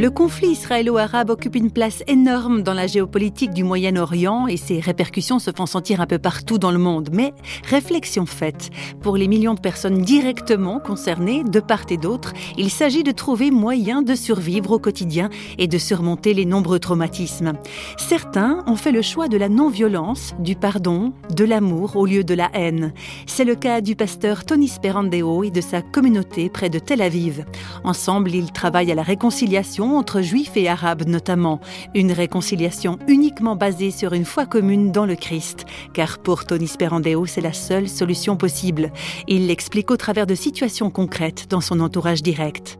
Le conflit israélo-arabe occupe une place énorme dans la géopolitique du Moyen-Orient et ses répercussions se font sentir un peu partout dans le monde. Mais réflexion faite, pour les millions de personnes directement concernées de part et d'autre, il s'agit de trouver moyen de survivre au quotidien et de surmonter les nombreux traumatismes. Certains ont fait le choix de la non-violence, du pardon, de l'amour au lieu de la haine. C'est le cas du pasteur Tony Sperandeo et de sa communauté près de Tel Aviv. Ensemble, ils travaillent à la réconciliation entre juifs et arabes notamment, une réconciliation uniquement basée sur une foi commune dans le Christ, car pour Tony Sperandeo, c'est la seule solution possible. Il l'explique au travers de situations concrètes dans son entourage direct.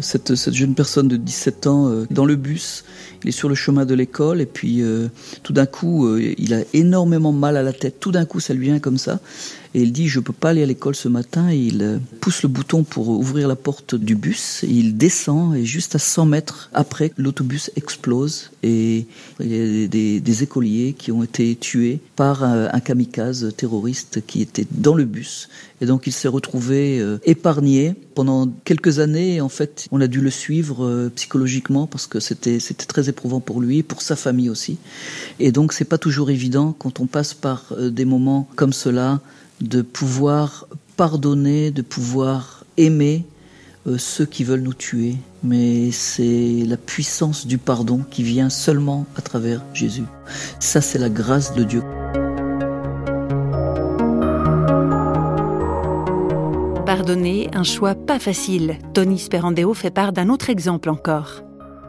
Cette, jeune personne de 17 ans euh, dans le bus, il est sur le chemin de l'école et puis euh, tout d'un coup euh, il a énormément mal à la tête, tout d'un coup ça lui vient comme ça et il dit je peux pas aller à l'école ce matin. Et il euh, pousse le bouton pour ouvrir la porte du bus. Et il descend et juste à 100 mètres après l'autobus explose. Et il y a des, écoliers qui ont été tués par un, kamikaze terroriste qui était dans le bus. Et donc il s'est retrouvé euh, épargné pendant quelques années. En fait on a dû le suivre euh, psychologiquement parce que c'était c'était très éprouvant pour lui pour sa famille aussi. Et donc c'est pas toujours évident quand on passe par des moments comme cela de pouvoir pardonner, de pouvoir aimer euh, ceux qui veulent nous tuer. Mais c'est la puissance du pardon qui vient seulement à travers Jésus. Ça, c'est la grâce de Dieu. Pardonner, un choix pas facile. Tony Sperandeo fait part d'un autre exemple encore.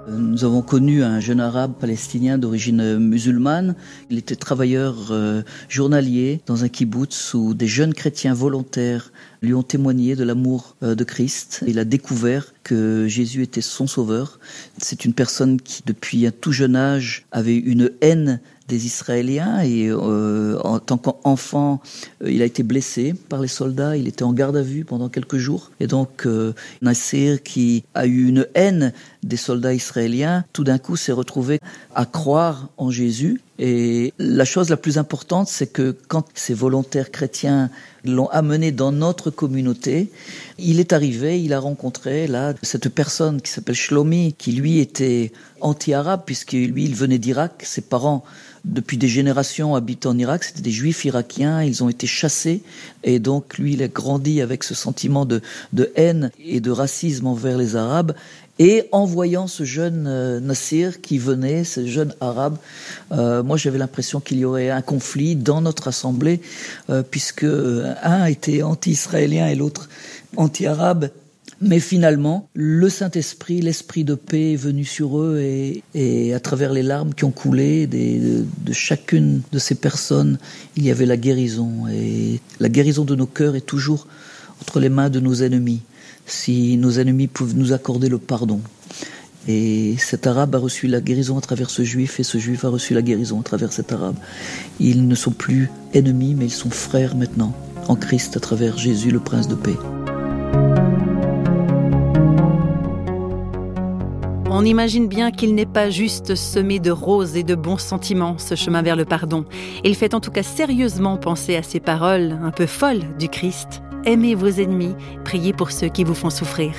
Nous avons connu un jeune arabe palestinien d'origine musulmane. Il était travailleur euh, journalier dans un kibbutz où des jeunes chrétiens volontaires lui ont témoigné de l'amour euh, de Christ. Il a découvert que Jésus était son sauveur. C'est une personne qui, depuis un tout jeune âge, avait une haine des Israéliens et euh, en tant qu'enfant, euh, il a été blessé par les soldats. Il était en garde à vue pendant quelques jours et donc euh, Nasser, qui a eu une haine des soldats israéliens, tout d'un coup s'est retrouvé à croire en Jésus. Et la chose la plus importante, c'est que quand ces volontaires chrétiens l'ont amené dans notre communauté, il est arrivé, il a rencontré là cette personne qui s'appelle Shlomi, qui lui était anti-arabe puisque lui il venait d'Irak, ses parents depuis des générations habitent en Irak, c'était des juifs irakiens, ils ont été chassés, et donc lui, il a grandi avec ce sentiment de, de haine et de racisme envers les Arabes, et en voyant ce jeune euh, Nassir qui venait, ce jeune arabe, euh, moi j'avais l'impression qu'il y aurait un conflit dans notre assemblée, euh, puisque un était anti-israélien et l'autre anti-arabe. Mais finalement, le Saint-Esprit, l'Esprit de paix est venu sur eux et, à travers les larmes qui ont coulé de, de, chacune de ces personnes, il y avait la guérison. Et la guérison de nos cœurs est toujours entre les mains de nos ennemis, si nos ennemis peuvent nous accorder le pardon. Et cet arabe a reçu la guérison à travers ce juif et ce juif a reçu la guérison à travers cet arabe. Ils ne sont plus ennemis, mais ils sont frères maintenant en Christ à travers Jésus, le prince de paix. On imagine bien qu'il n'est pas juste semé de roses et de bons sentiments, ce chemin vers le pardon. Il fait en tout cas sérieusement penser à ces paroles un peu folles du Christ. Aimez vos ennemis, priez pour ceux qui vous font souffrir.